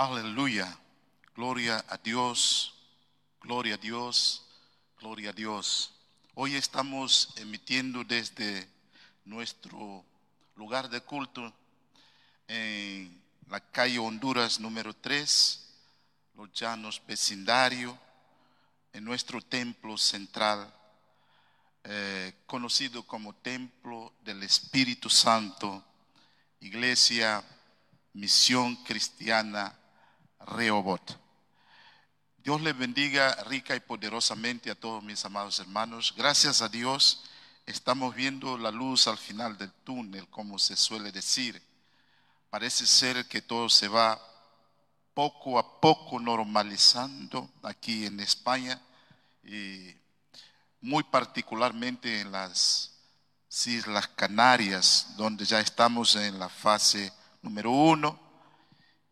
Aleluya. Gloria a Dios. Gloria a Dios. Gloria a Dios. Hoy estamos emitiendo desde nuestro lugar de culto en la calle Honduras número 3, Los Llanos Vecindario, en nuestro templo central, eh, conocido como Templo del Espíritu Santo, Iglesia Misión Cristiana Rehoboth. Dios le bendiga rica y poderosamente a todos mis amados hermanos. Gracias a Dios estamos viendo la luz al final del túnel, como se suele decir. Parece ser que todo se va poco a poco normalizando aquí en España y muy particularmente en las Islas Canarias, donde ya estamos en la fase número uno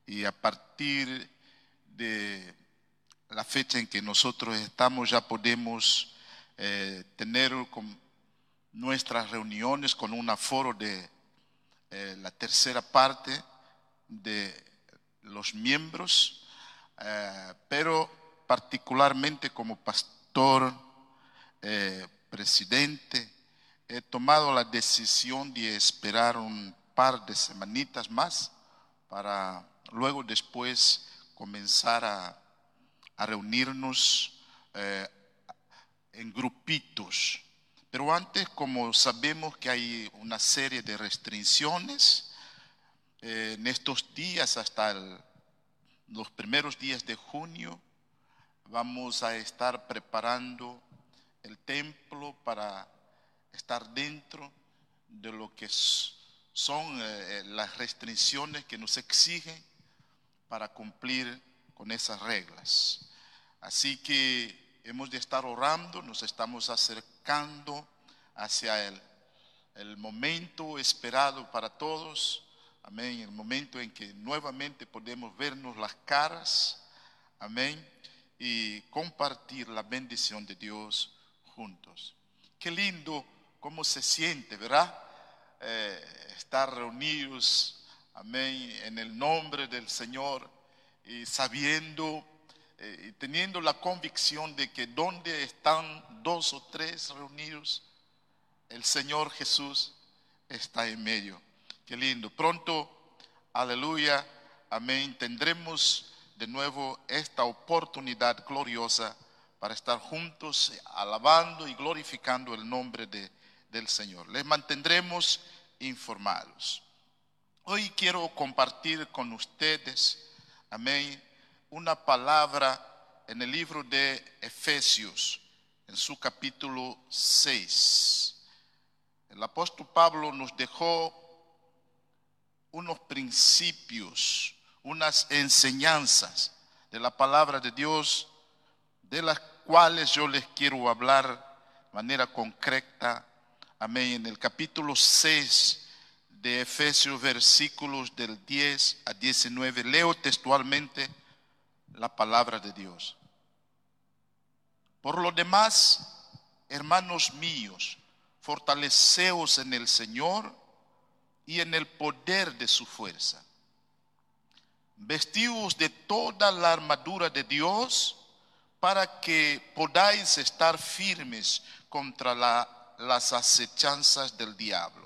y a partir de la fecha en que nosotros estamos ya podemos eh, tener nuestras reuniones con un aforo de eh, la tercera parte de los miembros, eh, pero particularmente como pastor, presidente, he tomado la decisión de esperar un par de semanitas más para luego después comenzar a, reunirnos eh, en grupitos. Pero antes, como sabemos que hay una serie de restricciones, eh, en estos días, hasta los primeros días de junio, vamos a estar preparando el templo para estar dentro de lo que son eh, las restricciones que nos exigen para cumplir con esas reglas. Así que hemos de estar orando, nos estamos acercando hacia el, el momento esperado para todos. Amén. El momento en que nuevamente podemos vernos las caras. Amén. Y compartir la bendición de Dios juntos. Qué lindo cómo se siente, ¿verdad? Eh, estar reunidos amén, en el nombre del Señor y sabiendo eh, y teniendo la convicción de que donde están dos o tres reunidos, el Señor Jesús está en medio. Qué lindo. Pronto, aleluya, amén, tendremos de nuevo esta oportunidad gloriosa para estar juntos alabando y glorificando el nombre de, del Señor. Les mantendremos informados. Hoy quiero compartir con ustedes, amén, una palabra en el libro de Efesios, en su capítulo 6. El apóstol Pablo nos dejó unos principios, unas enseñanzas de la palabra de Dios, de las cuales yo les quiero hablar de manera concreta. Amén. En el capítulo 6 de Efesios versículos del 10 a 19. Leo textualmente la palabra de Dios. Por lo demás, hermanos míos, fortaleceos en el Señor y en el poder de su fuerza. Vestíos de toda la armadura de Dios para que podáis estar firmes contra las acechanzas del diablo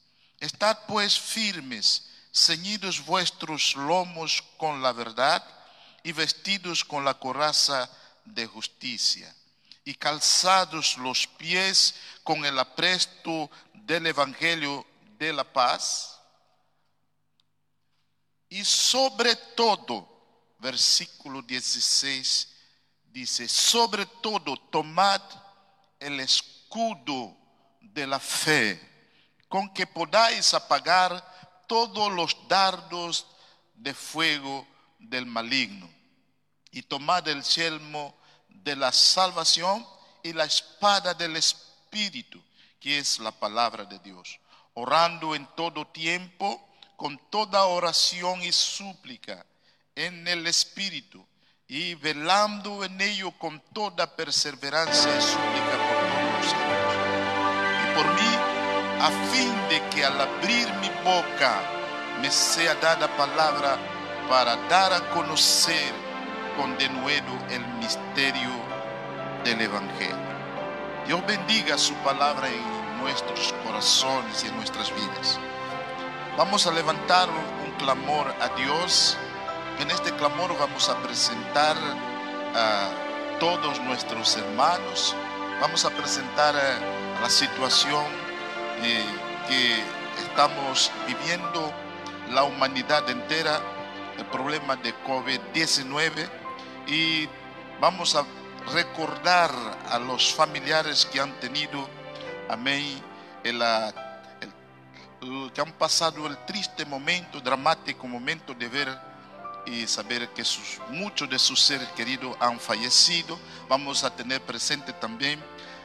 Estad pues firmes, ceñidos vuestros lomos con la verdad y vestidos con la coraza de justicia y calzados los pies con el apresto del Evangelio de la paz. Y sobre todo, versículo 16 dice, sobre todo tomad el escudo de la fe con que podáis apagar todos los dardos de fuego del maligno. Y tomad el yelmo de la salvación y la espada del Espíritu, que es la palabra de Dios, orando en todo tiempo, con toda oración y súplica en el Espíritu, y velando en ello con toda perseverancia y súplica por todos los santos. Y por mí, a fin de que al abrir mi boca me sea dada palabra para dar a conocer con denuedo el misterio del Evangelio. Dios bendiga su palabra en nuestros corazones y en nuestras vidas. Vamos a levantar un clamor a Dios. En este clamor vamos a presentar a todos nuestros hermanos. Vamos a presentar la situación eh, que estamos viviendo la humanidad entera, el problema de COVID-19 y vamos a recordar a los familiares que han tenido, amén, el, que han pasado el triste momento, dramático momento de ver y saber que muchos de sus seres queridos han fallecido. Vamos a tener presente también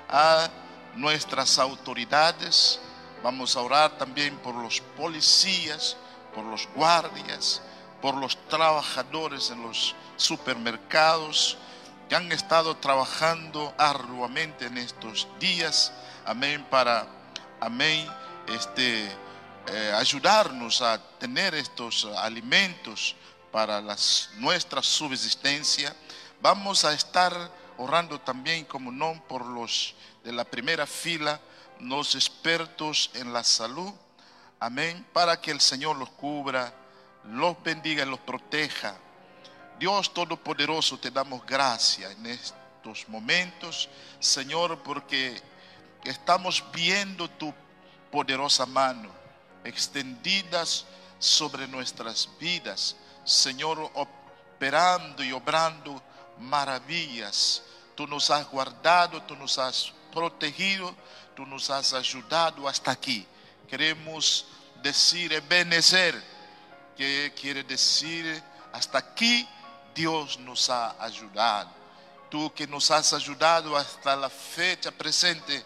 a nuestras autoridades. Vamos a orar también por los policías, por los guardias, por los trabajadores en los supermercados, que han estado trabajando arduamente en estos días, amén, para, amén, este, eh, ayudarnos a tener estos alimentos para nuestra subsistencia. Vamos a estar orando también, como no, por los de la primera fila, los expertos en la salud, amén, para que el Señor los cubra, los bendiga y los proteja Dios Todopoderoso, te damos gracias en estos momentos, Señor, porque estamos viendo tu poderosa mano extendidas sobre nuestras vidas, Señor, operando y obrando maravillas. Tú nos has guardado, tú nos has protegido, tú nos has ayudado hasta aquí. Queremos decir Ebenezer, que quiere decir hasta aquí Dios nos ha ayudado. Tú que nos has ayudado hasta la fecha presente,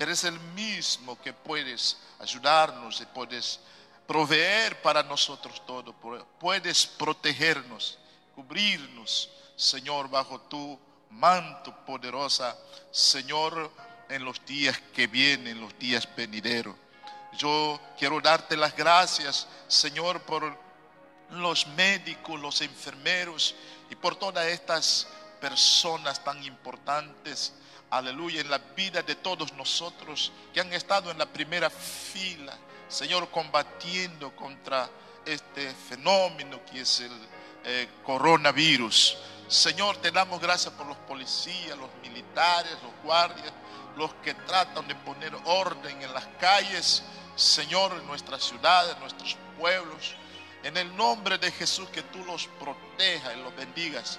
eres el mismo que puedes ayudarnos y puedes proveer para nosotros todo. Puedes protegernos, cubrirnos, Señor, bajo tu manto poderosa, Señor, en los días que vienen, los días venideros. Yo quiero darte las gracias, Señor, por los médicos, los enfermeros y por todas estas personas tan importantes, aleluya, en la vida de todos nosotros que han estado en la primera fila, Señor, combatiendo contra este fenómeno que es el eh, coronavirus. Señor, te damos gracias por los policías, los militares, los guardias, los que tratan de poner orden en las calles, Señor, en nuestras ciudades, en nuestros pueblos. En el nombre de Jesús, que tú los protejas y los bendigas.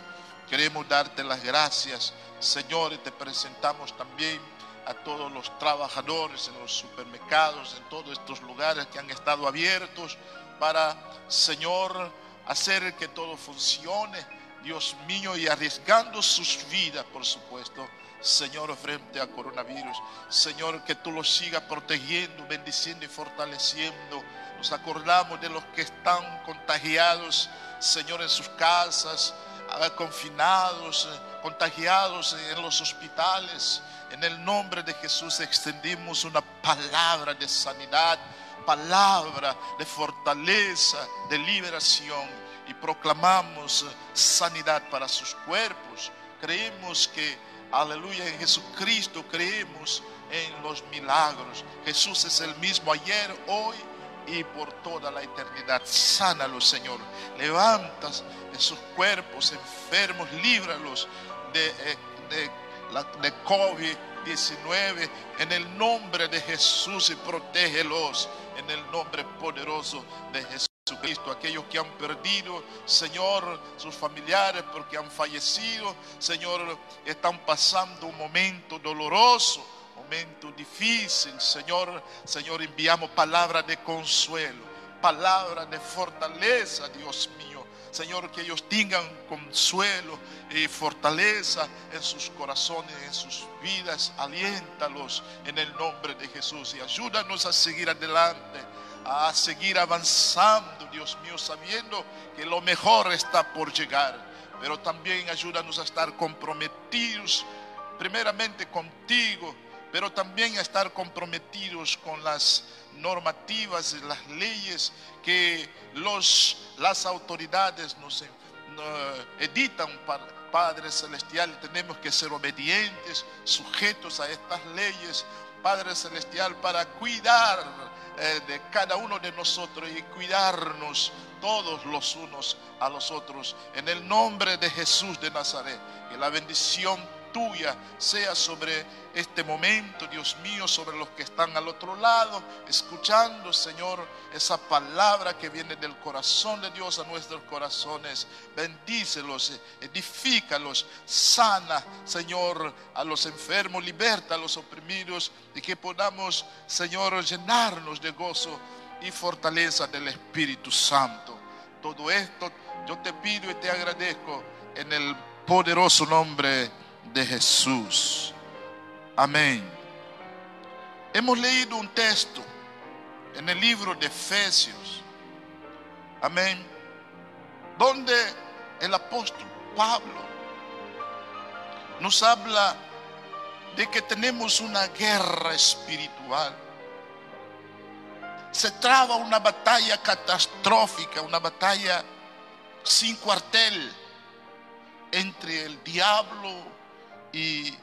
Queremos darte las gracias, Señor, y te presentamos también a todos los trabajadores en los supermercados, en todos estos lugares que han estado abiertos para, Señor, hacer que todo funcione, Dios mío, y arriesgando sus vidas, por supuesto, Señor, frente a coronavirus. Señor, que tú los sigas protegiendo, bendiciendo y fortaleciendo nos acordamos de los que están contagiados, Señor, en sus casas, ah, confinados, eh, contagiados en los hospitales. En el nombre de Jesús extendimos una palabra de sanidad, palabra de fortaleza, de liberación y proclamamos eh, sanidad para sus cuerpos. Creemos que, aleluya, en Jesucristo creemos en los milagros. Jesús es el mismo ayer, hoy y por toda la eternidad. Sánalos, Señor. Levantas en sus cuerpos enfermos, líbralos de, eh, de, de COVID-19 en el nombre de Jesús y protégelos en el nombre poderoso de Jesucristo. Aquellos que han perdido, Señor, sus familiares porque han fallecido, Señor, están pasando un momento doloroso momento difícil, Señor, Señor, enviamos palabra de consuelo, palabra de fortaleza, Dios mío. Señor, que ellos tengan consuelo y fortaleza en sus corazones, en sus vidas. Aliéntalos en el nombre de Jesús y ayúdanos a seguir adelante, a seguir avanzando, Dios mío, sabiendo que lo mejor está por llegar. Pero también ayúdanos a estar comprometidos primeramente contigo, pero también a estar comprometidos con las normativas y las leyes que los, las autoridades nos, editan para Padre Celestial. Tenemos que ser obedientes, sujetos a estas leyes, Padre Celestial, para cuidar eh, de cada uno de nosotros y cuidarnos todos los unos a los otros. En el nombre de Jesús de Nazaret, que la bendición tuya sea sobre este momento, Dios mío, sobre los que están al otro lado, escuchando, Señor, esa palabra que viene del corazón de Dios a nuestros corazones. Bendícelos, edifícalos, sana, Señor, a los enfermos, liberta a los oprimidos y que podamos, Señor, llenarnos de gozo y fortaleza del Espíritu Santo. Todo esto yo te pido y te agradezco en el poderoso nombre de Jesús. Amén. Hemos leído un texto en el libro de Efesios. Amén. Donde el apóstol Pablo nos habla de que tenemos una guerra espiritual. Se traba una batalla catastrófica, una batalla sin cuartel entre el diablo y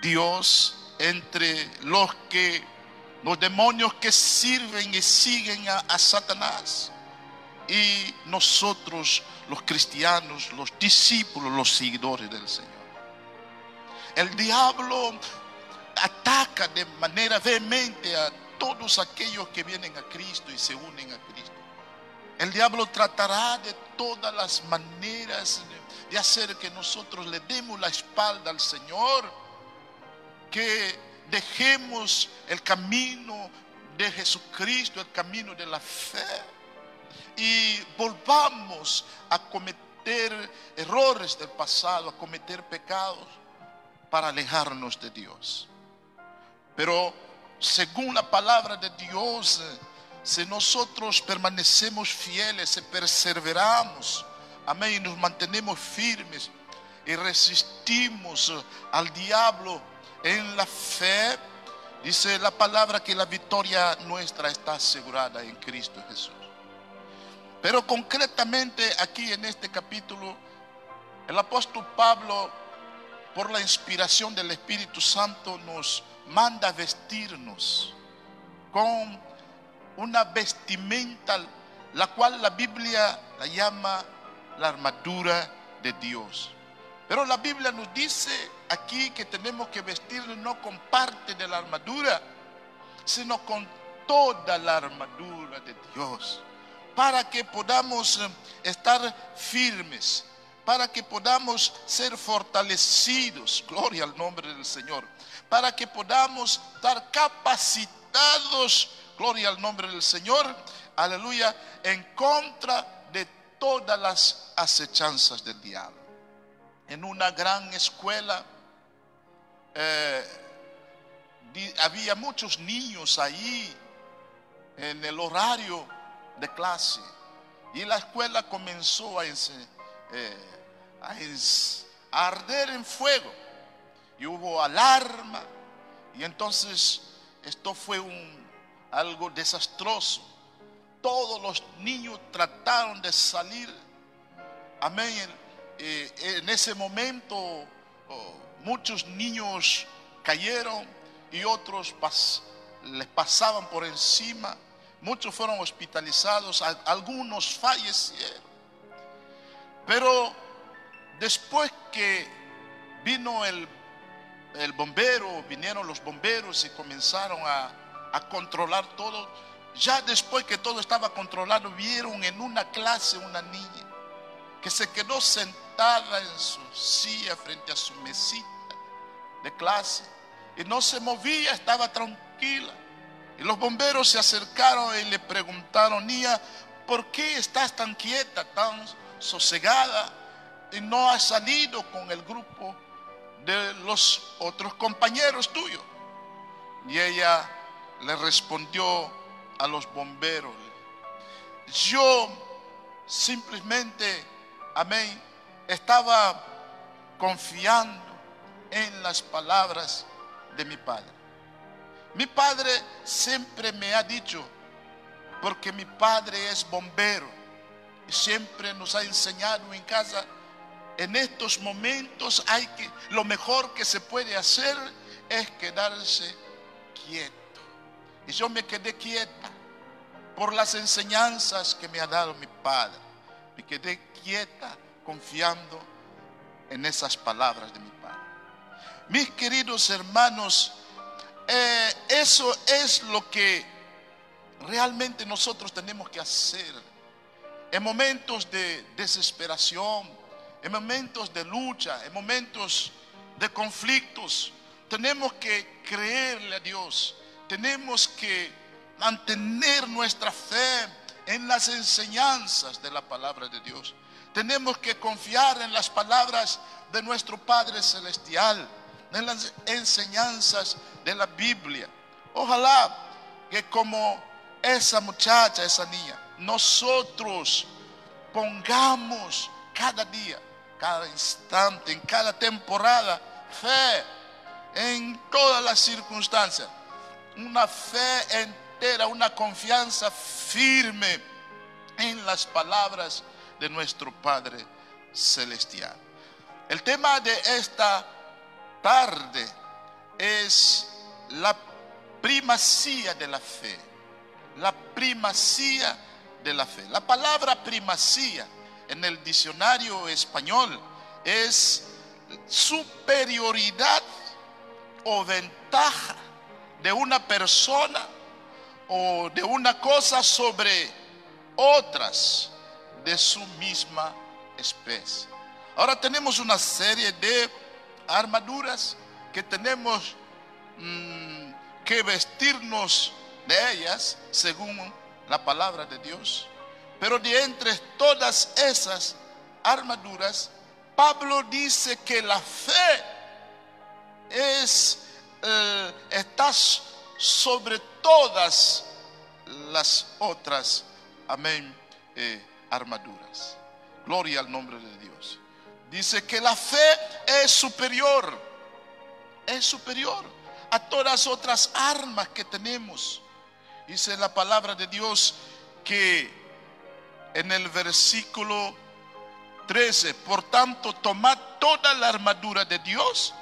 Dios entre los que los demonios que sirven y siguen a, Satanás y nosotros los cristianos, los discípulos, los seguidores del Señor. El diablo ataca de manera vehemente a todos aquellos que vienen a Cristo y se unen a Cristo. El diablo tratará de todas las maneras de hacer que nosotros le demos la espalda al Señor, que dejemos el camino de Jesucristo, el camino de la fe, y volvamos a cometer errores del pasado, a cometer pecados para alejarnos de Dios. Pero según la palabra de Dios, si nosotros permanecemos fieles, si perseveramos, Amén. Y nos mantenemos firmes y resistimos al diablo en la fe. Dice la palabra que la victoria nuestra está asegurada en Cristo Jesús. Pero concretamente aquí en este capítulo, el apóstol Pablo, por la inspiración del Espíritu Santo, nos manda vestirnos con una vestimenta, la cual la Biblia la llama la armadura de Dios. Pero la Biblia nos dice aquí que tenemos que vestirnos no con parte de la armadura, sino con toda la armadura de Dios, para que podamos eh, estar firmes, para que podamos ser fortalecidos, gloria al nombre del Señor, para que podamos estar capacitados, gloria al nombre del Señor, aleluya, en contra todas las acechanzas del diablo. En una gran escuela eh, había muchos niños ahí en el horario de clase. Y la escuela comenzó a, eh, arder en fuego. Y hubo alarma. Y entonces esto fue algo desastroso todos los niños trataron de salir. Amén. Eh, en ese momento oh, muchos niños cayeron y otros les pasaban por encima. Muchos fueron hospitalizados, algunos fallecieron. Pero después que vino el, el bombero, vinieron los bomberos y comenzaron a, a controlar todo, ya después que todo estaba controlado, vieron en una clase una niña que se quedó sentada en su silla frente a su mesita de clase y no se movía, estaba tranquila. Y los bomberos se acercaron y le preguntaron, niña, ¿por qué estás tan quieta, tan sosegada y no has salido con el grupo de los otros compañeros tuyos? Y ella le respondió a los bomberos, yo simplemente, amén, estaba confiando en las palabras de mi padre. Mi padre siempre me ha dicho, porque mi padre es bombero, y siempre nos ha enseñado en casa, en estos momentos hay que, lo mejor que se puede hacer es quedarse quieto. Y yo me quedé quieta por las enseñanzas que me ha dado mi padre. Me quedé quieta confiando en esas palabras de mi padre. Mis queridos hermanos, eh, eso es lo que realmente nosotros tenemos que hacer. En momentos de desesperación, en momentos de lucha, en momentos de conflictos, tenemos que creerle a Dios. Tenemos que mantener nuestra fe en las enseñanzas de la palabra de Dios. Tenemos que confiar en las palabras de nuestro Padre Celestial, en las enseñanzas de la Biblia. Ojalá que como esa muchacha, esa niña, nosotros pongamos cada día, cada instante, en cada temporada, fe en todas las circunstancias. Una fe entera, una confianza firme en las palabras de nuestro Padre Celestial. El tema de esta tarde es la primacía de la fe. La primacía de la fe. La palabra primacía en el diccionario español es superioridad o ventaja de una persona o de una cosa sobre otras de su misma especie. Ahora tenemos una serie de armaduras que tenemos mm, que vestirnos de ellas según la palabra de Dios. Pero de entre todas esas armaduras, Pablo dice que la fe es, eh, está sobre todas las otras, amén, eh, armaduras. Gloria al nombre de Dios. Dice que la fe es superior, es superior a todas otras armas que tenemos. Dice la palabra de Dios que en el versículo 13, por tanto, tomad toda la armadura de Dios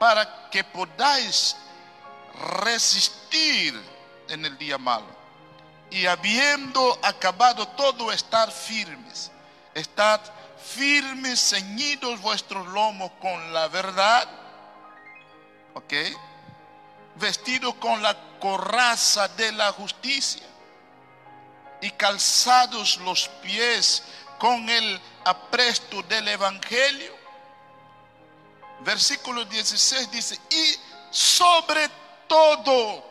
para que podáis resistir en el día malo. Y habiendo acabado todo, estar firmes. Estad firmes, ceñidos vuestros lomos con la verdad. ¿Ok? Vestidos con la coraza de la justicia. Y calzados los pies con el apresto del Evangelio versículo 16 dice, y sobre todo,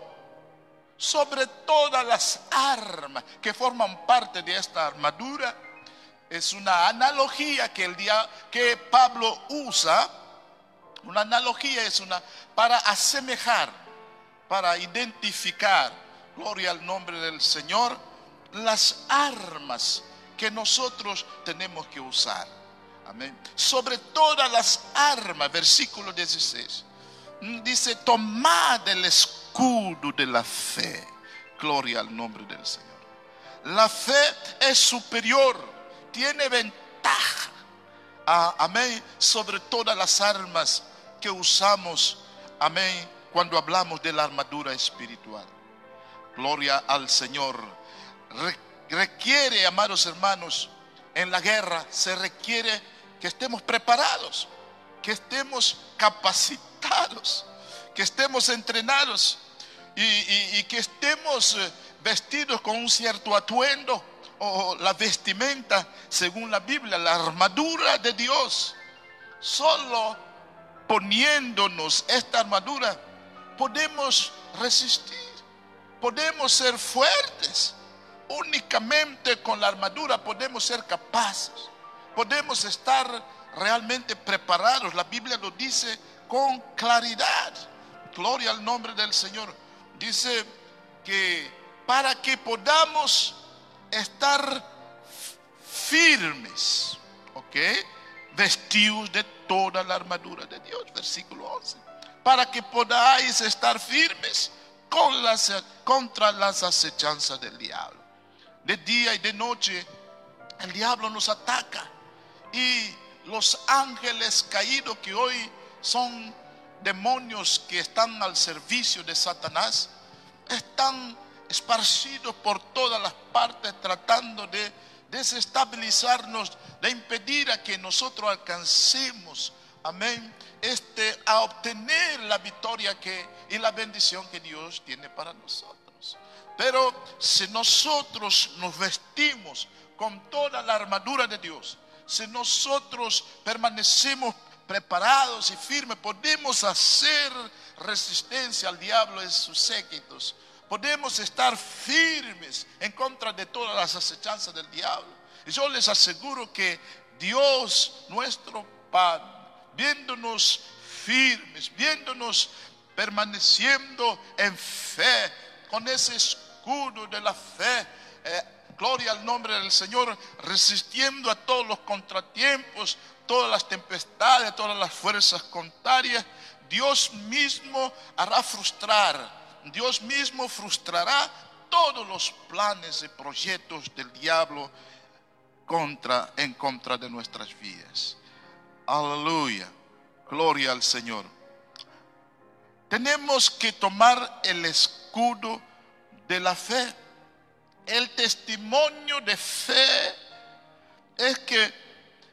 sobre todas las armas que forman parte de esta armadura, es una analogía que el día que Pablo usa, una analogía es una para asemejar, para identificar, gloria al nombre del Señor, las armas que nosotros tenemos que usar. Sobre todas las armas, versículo 16. Mm, dice, tomad el escudo de la fe. Gloria al nombre del Señor. La fe es superior, tiene ventaja. Ah, amén. Sobre todas las armas que usamos. Amén. Cuando hablamos de la armadura espiritual. Gloria al Señor. Requiere, amados hermanos, en la guerra se requiere que estemos preparados, que estemos capacitados, que estemos entrenados y, que estemos eh, vestidos con un cierto atuendo o la vestimenta según la Biblia, la armadura de Dios. Solo poniéndonos esta armadura podemos resistir, podemos ser fuertes, únicamente con la armadura podemos ser capaces, podemos estar realmente preparados. La Biblia lo dice con claridad. Gloria al nombre del Señor. Dice que para que podamos estar firmes, ¿ok? Vestidos de toda la armadura de Dios, versículo 11. Para que podáis estar firmes contra las acechanzas del diablo. De día y de noche el diablo nos ataca y los ángeles caídos que hoy son demonios que están al servicio de Satanás, están esparcidos por todas las partes tratando de desestabilizarnos, de impedir a que nosotros alcancemos, amén, este, a obtener la victoria que, y la bendición que Dios tiene para nosotros. Pero si nosotros nos vestimos con toda la armadura de Dios, si nosotros permanecemos preparados y firmes, podemos hacer resistencia al diablo y sus séquitos. Podemos estar firmes en contra de todas las acechanzas del diablo. Y yo les aseguro que Dios, nuestro Padre, viéndonos firmes, viéndonos permaneciendo en fe, con ese escudo de la fe, eh, gloria al nombre del Señor, resistiendo a todos los contratiempos, todas las tempestades, todas las fuerzas contrarias, Dios mismo hará frustrar, Dios mismo frustrará todos los planes y proyectos del diablo contra, en contra de nuestras vidas. Aleluya, gloria al Señor. Tenemos que tomar el escudo de la fe. El testimonio de fe es que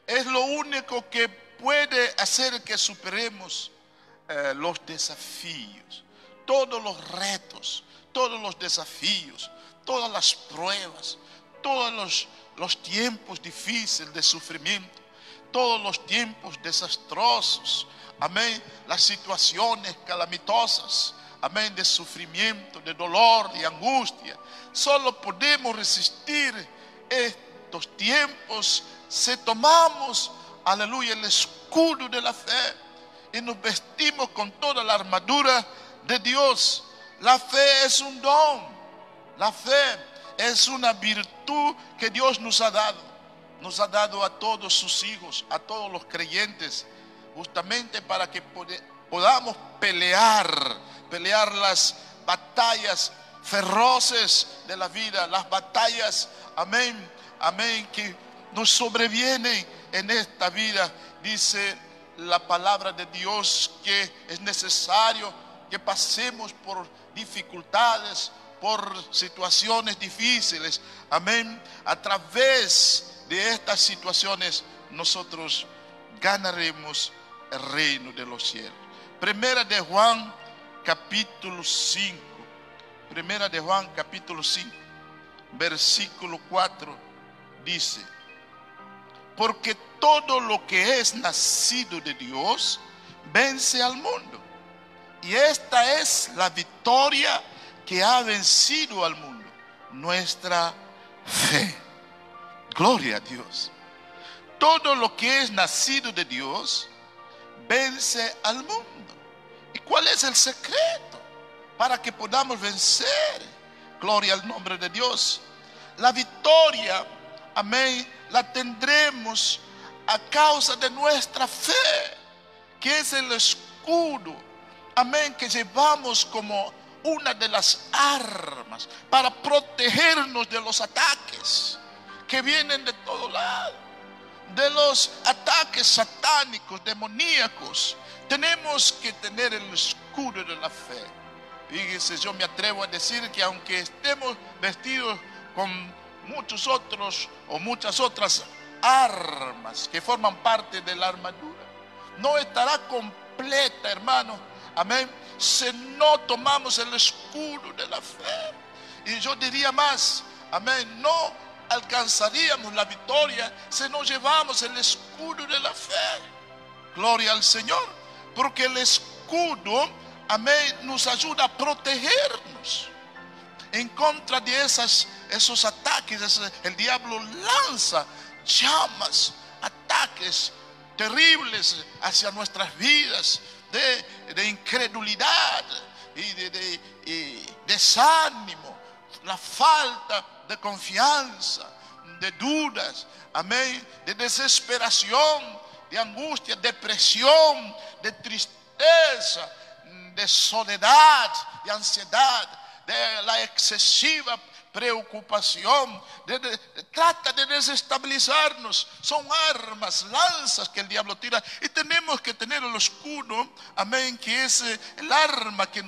es lo único que puede hacer que superemos eh, los desafíos, todos los retos, todos los desafíos, todas las pruebas, todos los, los tiempos difíciles de sufrimiento, todos los tiempos desastrosos, amén, las situaciones calamitosas, amén, de sufrimiento, de dolor, de angustia. Solo podemos resistir estos tiempos si tomamos, aleluya, el escudo de la fe y nos vestimos con toda la armadura de Dios. La fe es un don. La fe es una virtud que Dios nos ha dado. Nos ha dado a todos sus hijos, a todos los creyentes, justamente para que podamos pelear, pelear las batallas feroces de la vida, las batallas, amén, amén, que nos sobreviene en esta vida. Dice la palabra de Dios que es necesario que pasemos por dificultades, por situaciones difíciles. Amén. A través de estas situaciones nosotros ganaremos el reino de los cielos. Primera de Juan capítulo 5. Primera de Juan capítulo 5, versículo 4 dice, porque todo lo que es nacido de Dios vence al mundo. Y esta es la victoria que ha vencido al mundo, nuestra fe. Gloria a Dios. Todo lo que es nacido de Dios vence al mundo. ¿Y cuál es el secreto para que podamos vencer? Gloria al nombre de Dios. La victoria, amén, la tendremos a causa de nuestra fe, que es el escudo, amén, que llevamos como una de las armas para protegernos de los ataques que vienen de todo lado, de los ataques satánicos, demoníacos. Tenemos que tener el escudo de la fe. Fíjese, yo me atrevo a decir que aunque estemos vestidos con muchos otros o muchas otras armas que forman parte de la armadura. No estará completa, hermano. Amén. Si no tomamos el escudo de la fe. Y yo diría más, amén, no alcanzaríamos la victoria si no llevamos el escudo de la fe. Gloria al Señor. Porque el escudo, amén, nos ayuda a protegernos en contra de esas, esos ataques. El diablo lanza llamas, ataques terribles hacia nuestras vidas de, incredulidad y de desánimo, la falta de confianza, de dudas, amén, de desesperación, de angustia, depresión, de tristeza, de soledad, de ansiedad, de la excesiva preocupación, trata de desestabilizarnos. Son armas, lanzas que el diablo tira y tenemos que tener el escudo, amén, que es eh, el arma que,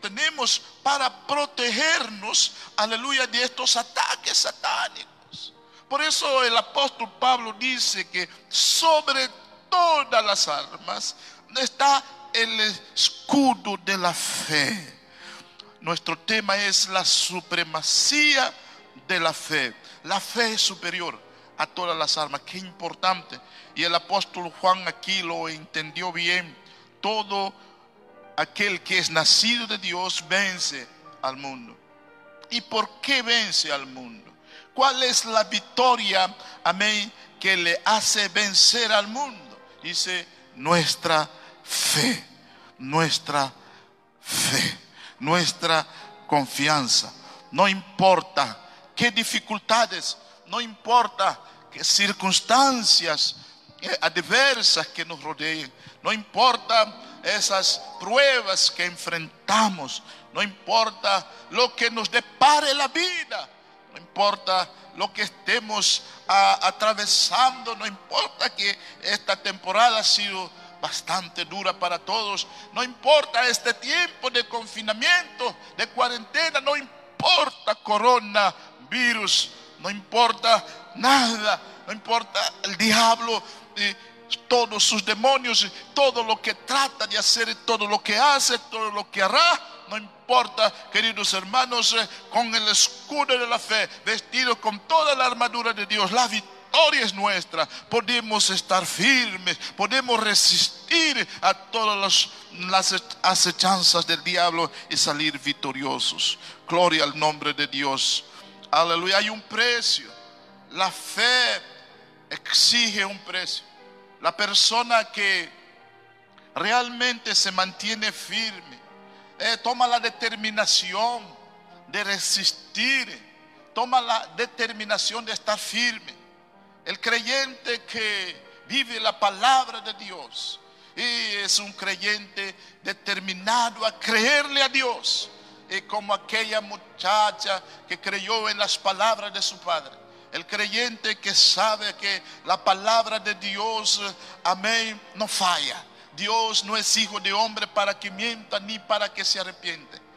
tenemos para protegernos, aleluya, de estos ataques satánicos. Por eso el apóstol Pablo dice que sobre todas las armas está el escudo de la fe. Nuestro tema es la supremacía de la fe. La fe es superior a todas las armas. Qué importante. Y el apóstol Juan aquí lo entendió bien. Todo aquel que es nacido de Dios vence al mundo. ¿Y por qué vence al mundo? ¿Cuál es la victoria, amén, que le hace vencer al mundo? Dice nuestra fe, nuestra fe, nuestra confianza. No importa qué dificultades, no importa qué circunstancias adversas que nos rodeen, no importa esas pruebas que enfrentamos, no importa lo que nos depare la vida, no importa lo que estemos atravesando, no importa que esta temporada ha sido bastante dura para todos. No importa este tiempo de confinamiento, de cuarentena, no importa coronavirus, no importa nada, no importa el diablo. y todos sus demonios, todo lo que trata de hacer, todo lo que hace, todo lo que hará, no importa, queridos hermanos, eh, con el escudo de la fe, vestido con toda la armadura de Dios, la victoria es nuestra. Podemos estar firmes, podemos resistir a todas las, acechanzas del diablo y salir victoriosos. Gloria al nombre de Dios. Aleluya. Hay un precio. La fe exige un precio. La persona que realmente se mantiene firme, eh, toma la determinación de resistir, toma la determinación de estar firme. El creyente que vive la palabra de Dios y es un creyente determinado a creerle a Dios. Y como aquella muchacha que creyó en las palabras de su padre. El creyente que sabe que la palabra de Dios, amén, no falla. Dios no es hijo de hombre para que mienta ni para que se arrepiente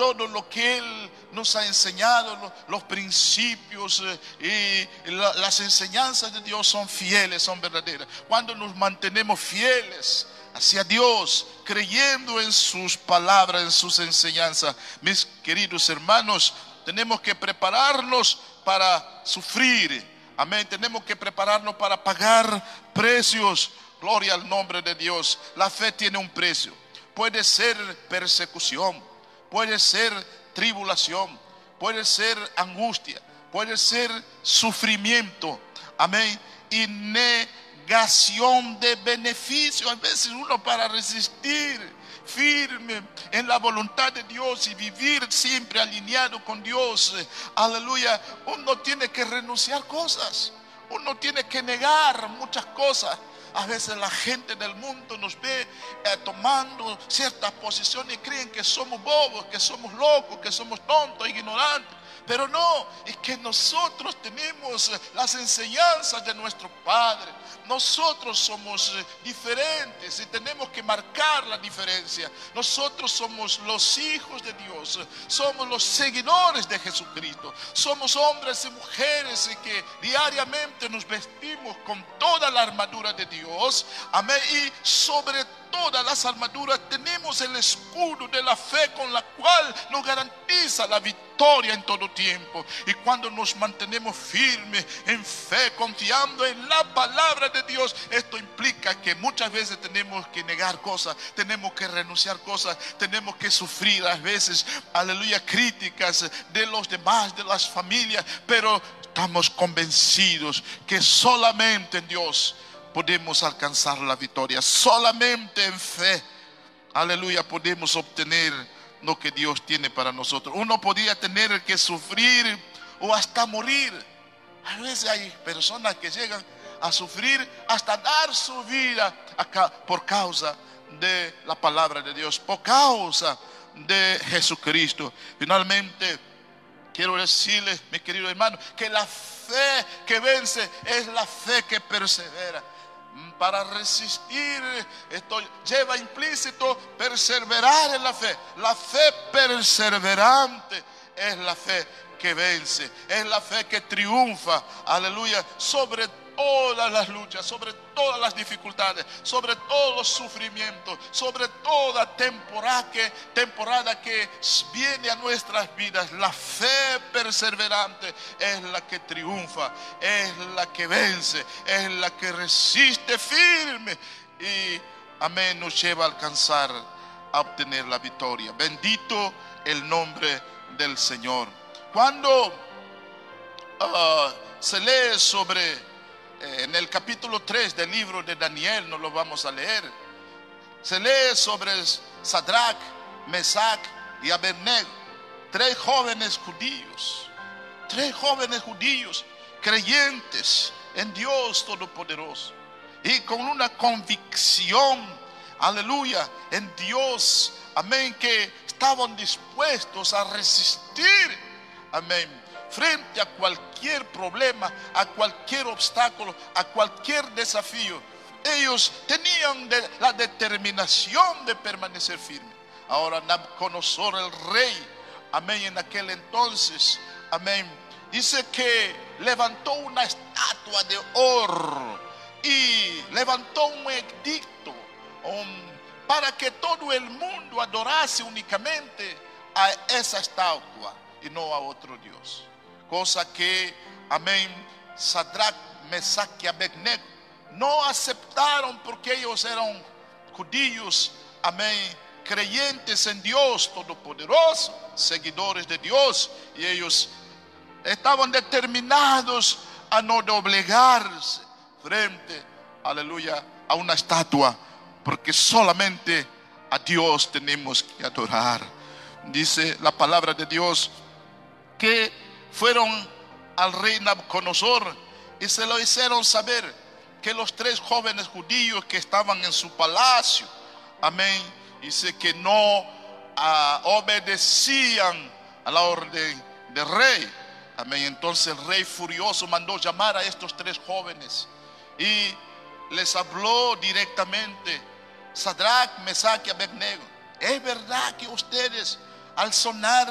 todo lo que Él nos ha enseñado, los, principios eh, y las enseñanzas de Dios son fieles, son verdaderas. Cuando nos mantenemos fieles hacia Dios, creyendo en sus palabras, en sus enseñanzas, mis queridos hermanos, tenemos que prepararnos para sufrir. Amén. Tenemos que prepararnos para pagar precios. Gloria al nombre de Dios. La fe tiene un precio. Puede ser persecución puede ser tribulación, puede ser angustia, puede ser sufrimiento, amén, y negación de beneficio. A veces uno para resistir firme en la voluntad de Dios y vivir siempre alineado con Dios, aleluya, uno tiene que renunciar cosas, uno tiene que negar muchas cosas. A veces la gente del mundo nos ve eh, tomando ciertas posiciones y creen que somos bobos, que somos locos, que somos tontos, ignorantes. Pero no, es que nosotros tenemos las enseñanzas de nuestro Padre. Nosotros somos eh, diferentes y tenemos que marcar la diferencia. Nosotros somos los hijos de Dios, somos los seguidores de Jesucristo. Somos hombres y mujeres que diariamente nos vestimos con toda la armadura de Dios. Amén. Y sobre todas las armaduras, tenemos el escudo de la fe con la cual nos garantiza la victoria en todo tiempo. Y cuando nos mantenemos firmes en fe, confiando en la palabra de Dios, esto implica que muchas veces tenemos que negar cosas, tenemos que renunciar cosas, tenemos que sufrir a veces, aleluya, críticas de los demás, de las familias, pero estamos convencidos que solamente en Dios podemos alcanzar la victoria. Solamente en fe, aleluya, podemos obtener lo que Dios tiene para nosotros. Uno podría tener que sufrir o hasta morir. A veces hay personas que llegan a sufrir hasta dar su vida por causa de la palabra de Dios, por causa de Jesucristo. Finalmente, quiero decirles, mi querido hermano, que la fe que vence es la fe que persevera. Para resistir esto lleva implícito perseverar en la fe. La fe perseverante es la fe que vence, es la fe que triunfa, aleluya, sobre todas las luchas, sobre todas las dificultades, sobre todos los sufrimientos, sobre toda temporada que, temporada que viene a nuestras vidas. La fe perseverante es la que triunfa, es la que vence, es la que resiste firme y amén nos lleva a alcanzar, a obtener la victoria. Bendito el nombre del Señor. Cuando ah, se lee sobre en el capítulo 3 del libro de Daniel, no lo vamos a leer, se lee sobre Sadrach, Mesach y Abednego, tres jóvenes judíos, tres jóvenes judíos creyentes en Dios Todopoderoso y con una convicción, aleluya, en Dios, amén, que estaban dispuestos a resistir, amén, frente a cualquier problema, a cualquier obstáculo, a cualquier desafío. Ellos tenían la determinación de permanecer firmes. Ahora Nabucodonosor, el rey, amén, en aquel entonces, amén, dice que levantó una estatua de oro y levantó un edicto um, para que todo el mundo adorase únicamente a esa estatua y no a otro Dios cosa que, amén, Sadrach, Mesach y Abednego no aceptaron porque ellos eran judíos, amén, creyentes en Dios Todopoderoso, seguidores de Dios, y ellos estaban determinados a no doblegarse frente, aleluya, a una estatua, porque solamente a Dios tenemos que adorar. Dice la palabra de Dios que fueron al rey Nabucodonosor y se lo hicieron saber que los tres jóvenes judíos que estaban en su palacio, amén, dice que no ah, obedecían a la orden del rey. Amén. Entonces el rey furioso mandó llamar a estos tres jóvenes y les habló directamente. Sadrach, Mesach y Abednego. Es verdad que ustedes al sonar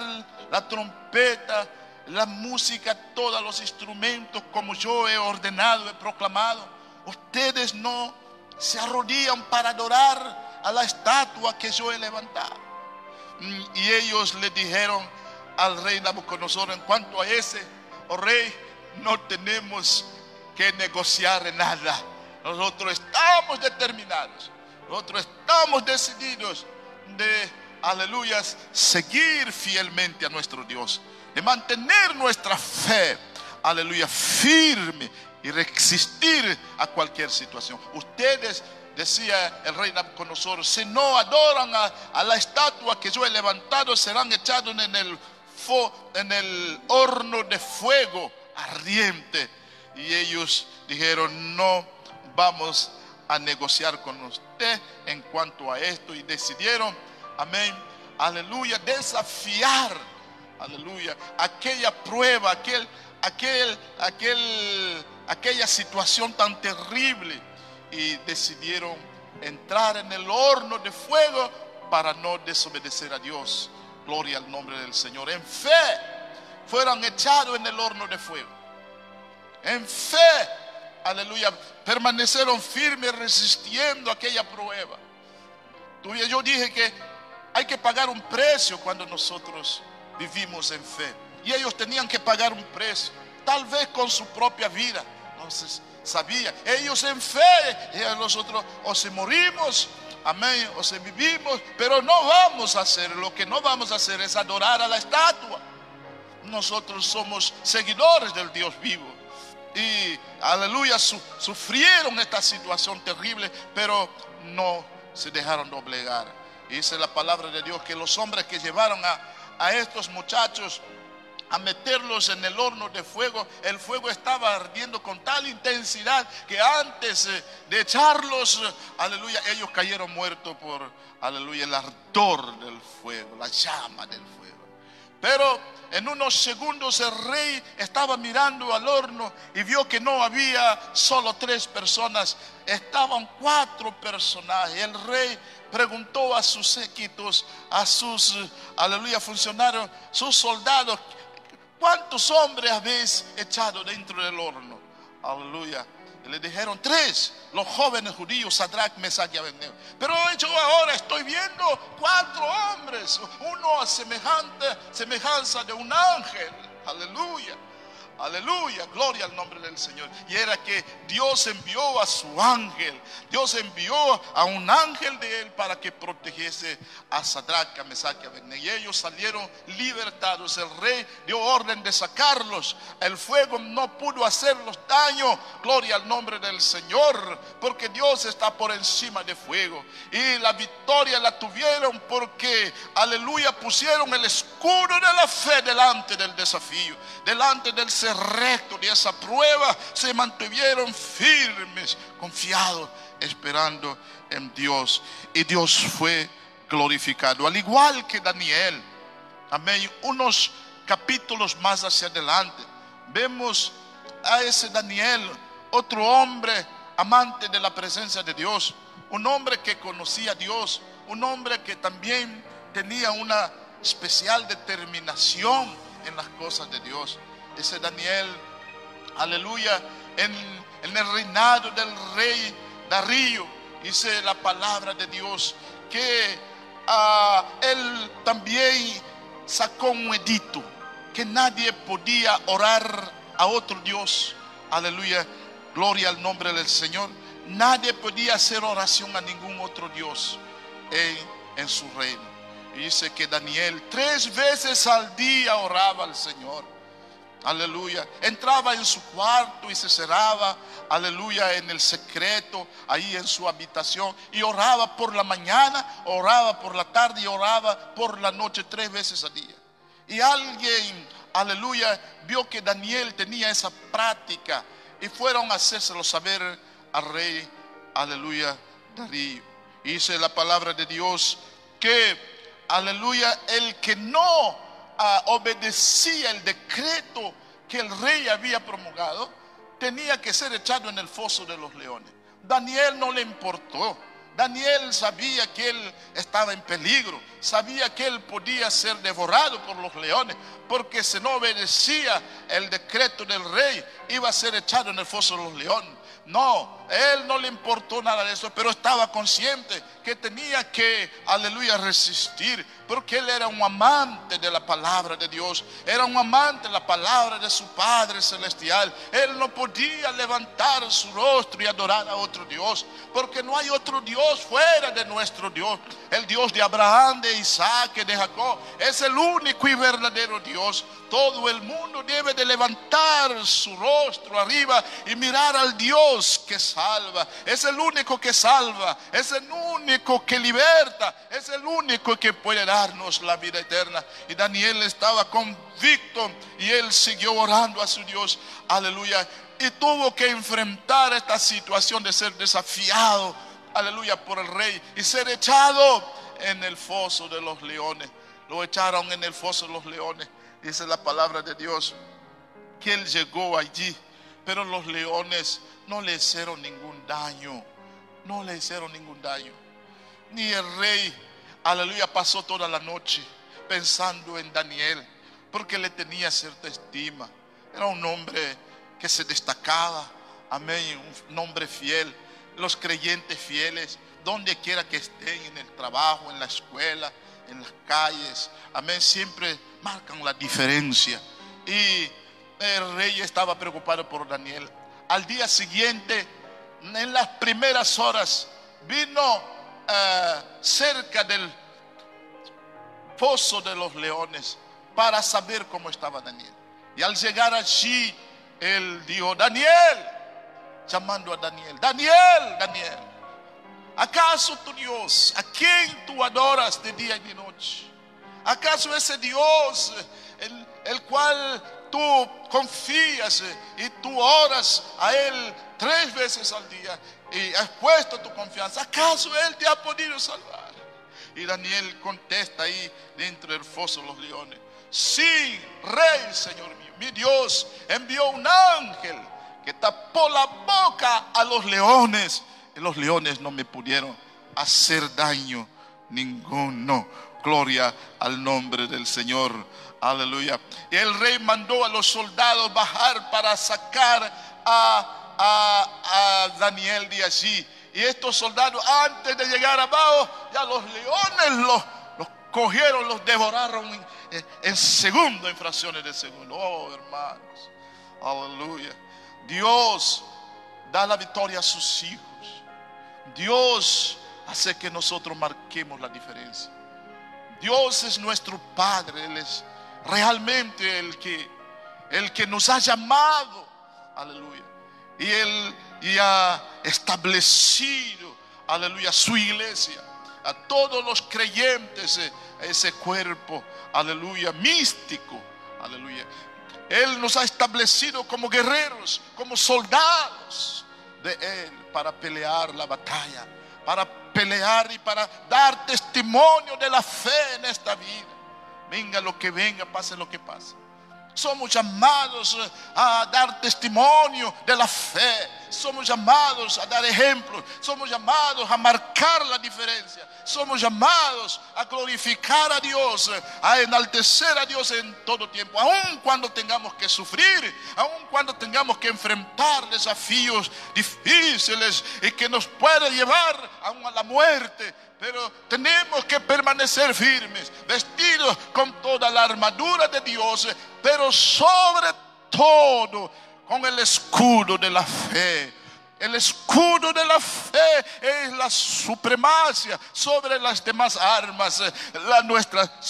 la trompeta la música, todos los instrumentos como yo he ordenado, he proclamado. Ustedes no se arrodillan para adorar a la estatua que yo he levantado. Mm, y ellos le dijeron al rey Nabucodonosor, en cuanto a ese, oh rey, no tenemos que negociar nada. Nosotros estamos determinados, nosotros estamos decididos de, aleluyas, seguir fielmente a nuestro Dios de mantener nuestra fe, aleluya, firme y resistir a cualquier situación. Ustedes, decía el rey Nabucodonosor, si no adoran a, la estatua que yo he levantado, serán echados en el, en el horno de fuego ardiente. Y ellos dijeron, no vamos a negociar con usted en cuanto a esto. Y decidieron, amén, aleluya, desafiar aleluya, aquella prueba, aquel, aquel, aquel, aquella situación tan terrible y decidieron entrar en el horno de fuego para no desobedecer a Dios. Gloria al nombre del Señor. En fe fueron echados en el horno de fuego. En fe, aleluya, permanecieron firmes resistiendo aquella prueba. Yo dije que hay que pagar un precio cuando nosotros vivimos en fe. Y ellos tenían que pagar un precio, tal vez con su propia vida. Entonces, sabía, ellos en fe, y nosotros o si morimos, amén, o si vivimos, pero no vamos a hacer, lo que no vamos a hacer es adorar a la estatua. Nosotros somos seguidores del Dios vivo. Y aleluya, su- sufrieron esta situación terrible, pero no se dejaron doblegar. Dice la palabra de Dios que los hombres que llevaron a, a estos muchachos a meterlos en el horno de fuego, el fuego estaba ardiendo con tal intensidad que antes eh, de echarlos, aleluya, ellos cayeron muertos por, aleluya, el ardor del fuego, la llama del fuego. Pero en unos segundos el rey estaba mirando al horno y vio que no había solo tres personas, estaban cuatro personajes. El rey preguntó a sus séquitos, a sus, aleluya, funcionarios, sus soldados, ¿cuántos hombres habéis echado dentro del horno? Aleluya. Y le dijeron tres, los jóvenes judíos, Sadrach, Mesach y Abednego. Pero yo ahora estoy viendo cuatro hombres, uno a semejante, semejanza de un ángel. Aleluya. Aleluya, gloria al nombre del Señor. Y era que Dios envió a su ángel. Dios envió a un ángel de él para que protegiese a Sadrach, a Mesach y a Abednego. Y ellos salieron libertados. El rey dio orden de sacarlos. El fuego no pudo hacerlos daño. Gloria al nombre del Señor. Porque Dios está por encima de fuego. Y la victoria la tuvieron porque, aleluya, pusieron el escudo de la fe delante del desafío. Delante del recto de esa prueba. Se mantuvieron firmes, confiados, esperando en Dios. Y Dios fue glorificado. Al igual que Daniel. Amén. Unos capítulos más hacia adelante. Vemos a ese Daniel, otro hombre amante de la presencia de Dios. Un hombre que conocía a Dios. Un hombre que también tenía una especial determinación en las cosas de Dios. Ese Daniel, aleluya, en, el reinado del rey Darío, dice la palabra de Dios que ah, él también sacó un edito que nadie podía orar a otro Dios. Aleluya, gloria al nombre del Señor. Nadie podía hacer oración a ningún otro Dios en, en su reino. Y dice que Daniel tres veces al día oraba al Señor. Aleluya. Entraba en su cuarto y se cerraba. Aleluya. En el secreto, ahí en su habitación. Y oraba por la mañana, oraba por la tarde y oraba por la noche tres veces al día. Y alguien, aleluya, vio que Daniel tenía esa práctica. Y fueron a hacérselo saber al rey, aleluya, Darío. Dice la palabra de Dios que, aleluya, el que no obedecía el decreto que el rey había promulgado, tenía que ser echado en el foso de los leones. Daniel no le importó. Daniel sabía que él estaba en peligro, sabía que él podía ser devorado por los leones, porque si no obedecía el decreto del rey, iba a ser echado en el foso de los leones. No, él no le importó nada de eso, pero estaba consciente que tenía que, aleluya, resistir, porque él era un amante de la palabra de Dios, era un amante de la palabra de su Padre Celestial. Él no podía levantar su rostro y adorar a otro Dios, porque no hay otro Dios fuera de nuestro Dios. El Dios de Abraham, de Isaac, de Jacob, es el único y verdadero Dios. Todo el mundo debe de levantar su rostro arriba y mirar al Dios que salva. Es el único que salva, es el único que liberta, es el único que puede darnos la vida eterna. Y Daniel estaba convicto y él siguió orando a su Dios. Aleluya. Y tuvo que enfrentar esta situación de ser desafiado, aleluya, por el rey y ser echado en el foso de los leones. Lo echaron en el foso de los leones. Dice la palabra de Dios que él llegó allí, pero los leones no le hicieron ningún daño. No le hicieron ningún daño. Ni el rey, aleluya, pasó toda la noche pensando en Daniel, porque le tenía cierta estima. Era un hombre que se destacaba, amén, un hombre fiel. Los creyentes fieles donde quiera que estén, en el trabajo, en la escuela, en las calles, amén, siempre marcan la diferencia. Y el rey estaba preocupado por Daniel. Al día siguiente, en las primeras horas, vino eh, cerca del foso de los leones para saber cómo estaba Daniel. Y al llegar allí, él dijo, Daniel, llamando a Daniel, Daniel, Daniel, ¿acaso tu Dios, a quien tú adoras de día y de noche? ¿Acaso ese Dios, el, el cual tú confías y tú oras a Él tres veces al día y has puesto tu confianza, ¿acaso Él te ha podido salvar? Y Daniel contesta ahí dentro del foso de los leones, sí, rey, Señor mío, mi Dios envió un ángel que tapó la boca a los leones y los leones no me pudieron hacer daño ninguno. Gloria al nombre del Señor. Aleluya. Y el rey mandó a los soldados bajar para sacar a, Daniel de allí. Y estos soldados, antes de llegar abajo, ya los leones los, los cogieron, los devoraron en, en segundo, en fracciones de segundo. Oh, hermanos. Aleluya. Dios da la victoria a sus hijos. Dios hace que nosotros marquemos la diferencia. Dios es nuestro Padre, Él es realmente el que, el que nos ha llamado, aleluya, y Él y ha establecido, aleluya, su iglesia, a todos los creyentes, eh, ese cuerpo, aleluya, místico, aleluya. Él nos ha establecido como guerreros, como soldados de Él para pelear la batalla, para pelear y para dar testimonio de la fe en esta vida. Venga lo que venga, pase lo que pase. Somos llamados a dar testimonio de la fe. Somos llamados a dar ejemplos. Somos llamados a marcar la diferencia. Somos llamados a glorificar a Dios, a enaltecer a Dios en todo tiempo. Aun cuando tengamos que sufrir, aun cuando tengamos que enfrentar desafíos difíciles y que nos puede llevar aún a la muerte pero tenemos que permanecer firmes, vestidos con toda la armadura de Dios, pero sobre todo con el escudo de la fe. El escudo de la fe es la supremacia sobre las demás armas, la nuestra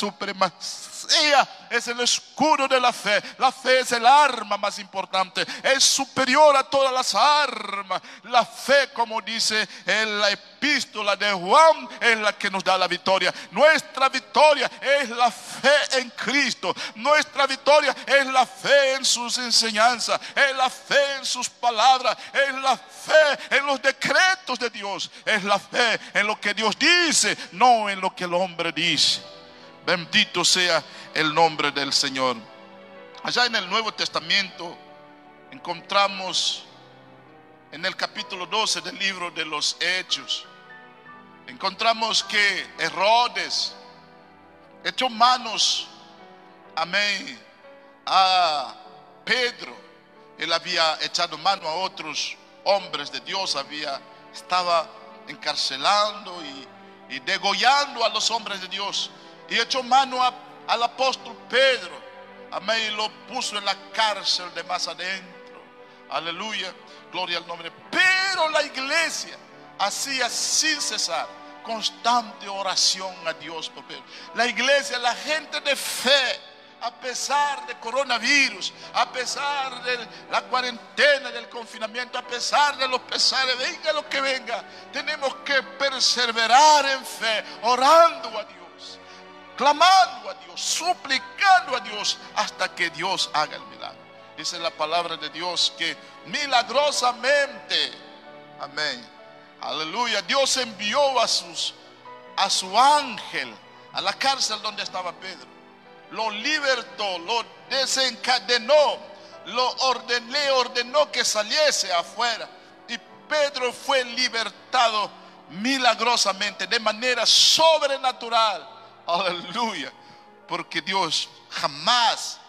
es el escudo de la fe. La fe es el arma más importante. Es superior a todas las armas. La fe, como dice en la epístola de Juan, es la que nos da la victoria. Nuestra victoria es la fe en Cristo. Nuestra victoria es la fe en sus enseñanzas. Es la fe en sus palabras. Es la fe en los decretos de Dios. Es la fe en lo que Dios dice, no en lo que el hombre dice. Bendito sea el nombre del Señor. Allá en el Nuevo Testamento encontramos en el capítulo 12 del libro de los Hechos, encontramos que Herodes echó manos, amén, a Pedro. Él había echado mano a otros hombres de Dios, había, estaba encarcelando y, y degollando a los hombres de Dios y echó mano al apóstol Pedro. Amén. Y lo puso en la cárcel de más adentro. Aleluya. Gloria al nombre. Pero la iglesia hacía sin cesar constante oración a Dios por Pedro. La iglesia, la gente de fe, a pesar de coronavirus, a pesar de la cuarentena, del confinamiento, a pesar de los pesares, venga lo que venga, tenemos que perseverar en fe, orando a Dios clamando a Dios, suplicando a Dios hasta que Dios haga el milagro. Dice la palabra de Dios que milagrosamente, amén, aleluya, Dios envió a, a su ángel a la cárcel donde estaba Pedro. Lo libertó, lo desencadenó, lo ordenó, ordenó que saliese afuera. Y Pedro fue libertado milagrosamente, de manera sobrenatural Aleluya. Porque Dios jamás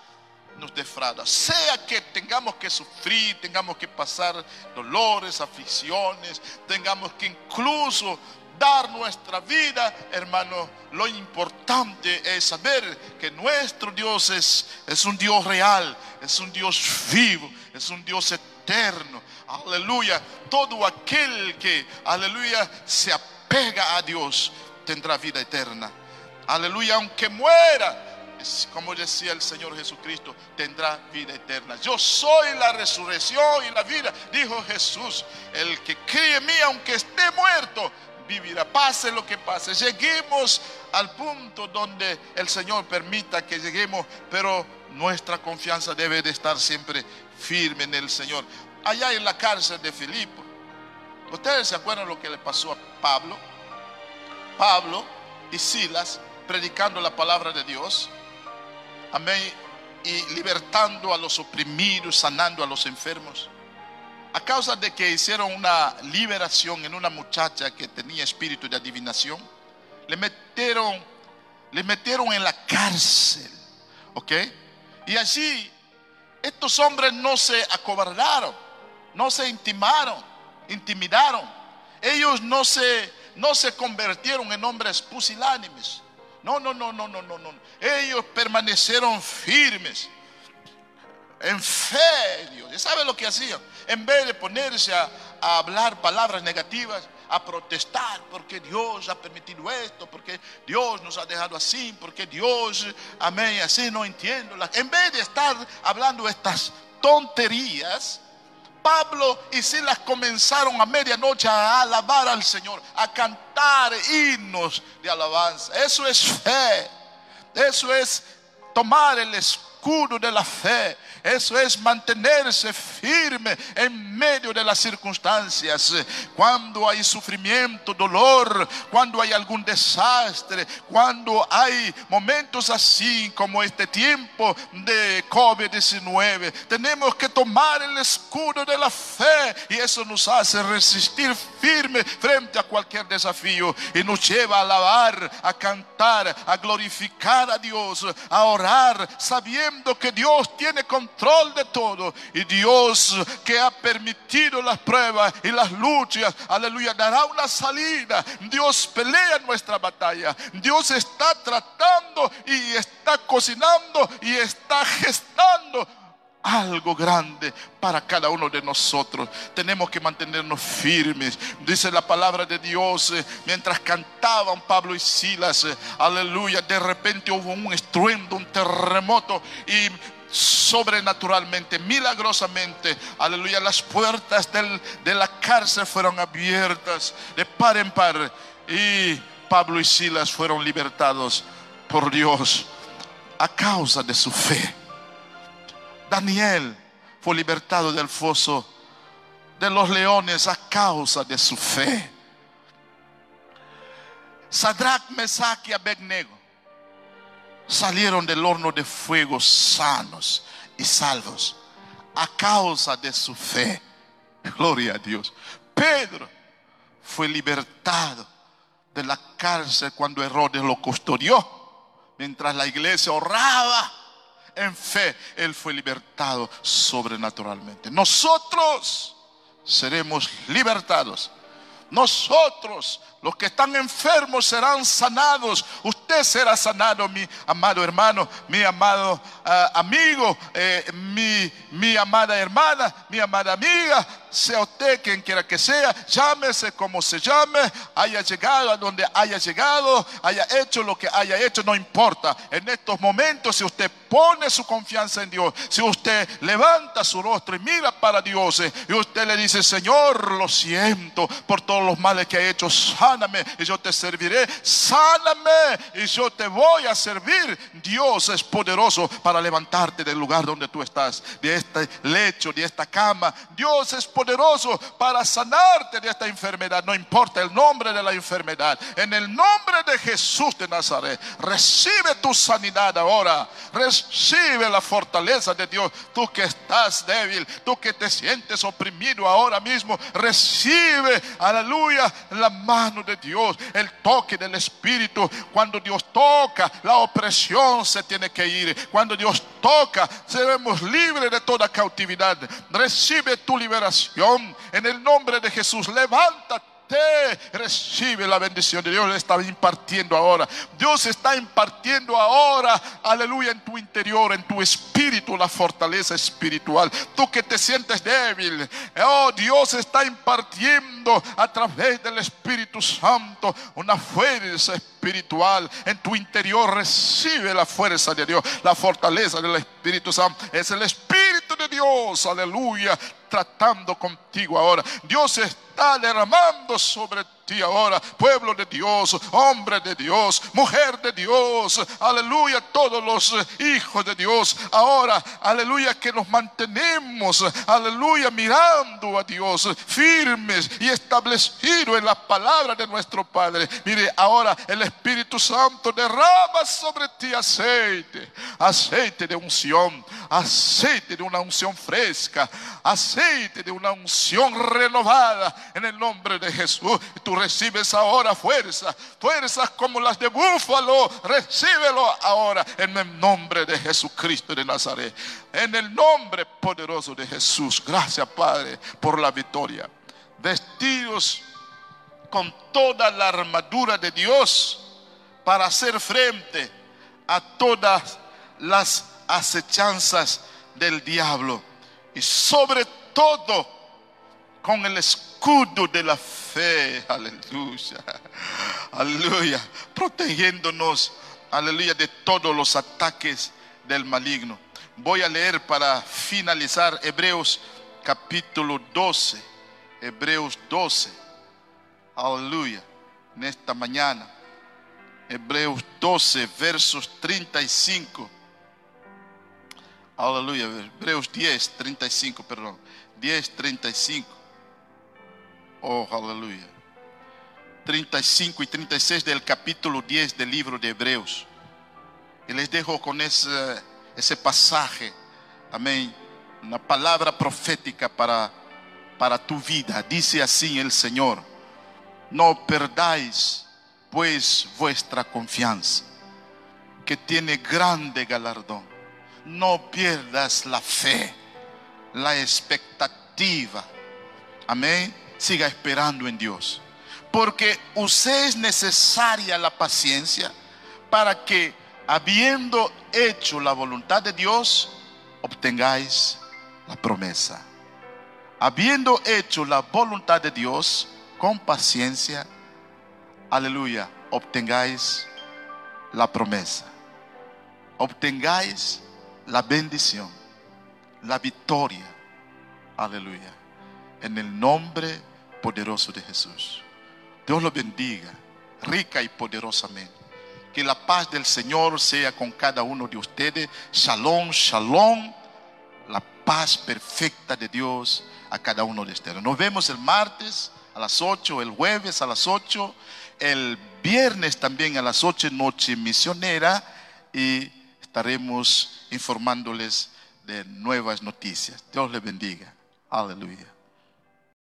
nos defrauda. Sea que tengamos que sufrir, tengamos que pasar dolores, aflicciones, tengamos que incluso dar nuestra vida, hermano, lo importante es saber que nuestro Dios es, es un Dios real, es un Dios vivo, es un Dios eterno. Aleluya. Todo aquel que, aleluya, se apega a Dios tendrá vida eterna. Aleluya, aunque muera, como decía el Señor Jesucristo, tendrá vida eterna. Yo soy la resurrección y la vida, dijo Jesús. El que cree en mí, aunque esté muerto, vivirá. Pase lo que pase. Lleguemos al punto donde el Señor permita que lleguemos, pero nuestra confianza debe de estar siempre firme en el Señor. Allá en la cárcel de Filipo, ¿ustedes se acuerdan lo que le pasó a Pablo? Pablo y Silas predicando la palabra de Dios. Amén. Y libertando a los oprimidos, sanando a los enfermos a causa de que hicieron una liberación en una muchacha que tenía espíritu de adivinación, le metieron, le metieron en la cárcel, ¿ok? Y allí estos hombres no se acobardaron, no se intimaron, intimidaron. Ellos no se, no se convirtieron en hombres pusilánimes. No, no, no, no, no, no, no. Ellos permanecieron firmes en fe, Dios. ¿Y sabe lo que hacían? En vez de ponerse a, hablar palabras negativas, a protestar porque Dios ha permitido esto, porque Dios nos ha dejado así, porque Dios, amén, así no entiendo. En vez de estar hablando estas tonterías, Pablo y Silas comenzaron a medianoche a alabar al Señor, a cantar himnos de alabanza. Eso es fe, eso es tomar el escudo de la fe. Eso es mantenerse firme en medio de las circunstancias. Cuando hay sufrimiento, dolor, cuando hay algún desastre, cuando hay momentos así como este tiempo de COVID-19, tenemos que tomar el escudo de la fe y eso nos hace resistir firme frente a cualquier desafío y nos lleva a alabar, a cantar, a glorificar a Dios, a orar, sabiendo que Dios tiene control control de todo. Y Dios que ha permitido las pruebas y las luchas, aleluya, dará una salida. Dios pelea nuestra batalla. Dios está tratando y está cocinando y está gestando algo grande para cada uno de nosotros. Tenemos que mantenernos firmes. Dice la palabra de Dios, eh, mientras cantaban Pablo y Silas, eh, aleluya, de repente hubo un estruendo, un terremoto y sobrenaturalmente, milagrosamente, aleluya, las puertas de la cárcel fueron abiertas de par en par y Pablo y Silas fueron libertados por Dios a causa de su fe. Daniel fue libertado del foso de los leones a causa de su fe. Sadrach, Mesach y Abednego salieron del horno de fuego sanos y salvos a causa de su fe. Gloria a Dios. Pedro fue libertado de la cárcel cuando Herodes lo custodió. Mientras la iglesia oraba en fe, él fue libertado sobrenaturalmente. Nosotros seremos libertados. Nosotros los que están enfermos serán sanados. Usted será sanado, mi amado hermano, mi amado ah, amigo, eh, mi, mi amada hermana, mi amada amiga. Sea usted quien quiera que sea, llámese como se llame, haya llegado a donde haya llegado, haya hecho lo que haya hecho, no importa. En estos momentos, si usted pone su confianza en Dios, si usted levanta su rostro y mira para Dios, eh, y usted le dice, Señor, lo siento por todos los males que he hecho sáname y yo te serviré, sáname y yo te voy a servir. Dios es poderoso para levantarte del lugar donde tú estás, de este lecho, de esta cama. Dios es poderoso para sanarte de esta enfermedad, no importa el nombre de la enfermedad. En el nombre de Jesús de Nazaret, recibe tu sanidad ahora, recibe la fortaleza de Dios. Tú que estás débil, tú que te sientes oprimido ahora mismo, recibe, aleluya, la mano de Dios, el toque del Espíritu. Cuando Dios toca, la opresión se tiene que ir. Cuando Dios toca, seremos libres de toda cautividad. Recibe tu liberación en el nombre de Jesús. Levántate Recibe la bendición de Dios. Está impartiendo ahora. Dios está impartiendo ahora, aleluya, en tu interior, en tu espíritu, la fortaleza espiritual. Tú que te sientes débil, oh Dios está impartiendo a través del Espíritu Santo una fuerza espiritual en tu interior. Recibe la fuerza de Dios, la fortaleza del Espíritu Santo. Es el Espíritu Dios, aleluya, tratando contigo ahora. Dios está derramando sobre ti ahora, pueblo de Dios, hombre de Dios, mujer de Dios, aleluya, todos los hijos de Dios. Ahora, aleluya, que nos mantenemos, aleluya, mirando a Dios, firmes y establecidos en la palabra de nuestro Padre. Mire, ahora el Espíritu Santo derrama sobre ti aceite, aceite de unción, aceite de una unción fresca, aceite de una unción renovada en el nombre de Jesús. Tú recibes ahora fuerza, fuerzas como las de búfalo, recíbelo ahora en el nombre de Jesucristo de Nazaret. En el nombre poderoso de Jesús. Gracias Padre por la victoria. Vestidos con toda la armadura de Dios para hacer frente a todas las acechanzas del diablo. Y sobre todo con el escudo de la fe. Aleluya. Aleluya. Protegiéndonos. Aleluya. De todos los ataques del maligno. Voy a leer para finalizar Hebreos capítulo 12. Hebreos 12. Aleluya. En esta mañana. Hebreos 12, versos 35. Aleluya. Hebreos 10, 35, perdón. 10, 35. Oh, aleluya. 35 y 36 del capítulo 10 del libro de Hebreos. Y les dejo con ese, ese pasaje. Amén. Una palabra profética para, para tu vida. Dice así el Señor. No perdáis pues vuestra confianza, que tiene grande galardón. No pierdas la fe, la expectativa. Amén. Siga esperando en Dios. Porque usted es necesaria la paciencia para que, habiendo hecho la voluntad de Dios, obtengáis la promesa. Habiendo hecho la voluntad de Dios, con paciencia, aleluya, obtengáis la promesa. Obtengáis la bendición, la victoria. Aleluya. En el nombre poderoso de Jesús. Dios lo bendiga, rica y poderosamente. Que la paz del Señor sea con cada uno de ustedes. Shalom, shalom. La paz perfecta de Dios a cada uno de ustedes. Nos vemos el martes a las 8, el jueves a las 8, el viernes también a las 8 noche misionera y estaremos informándoles de nuevas noticias. Dios les bendiga. Aleluya.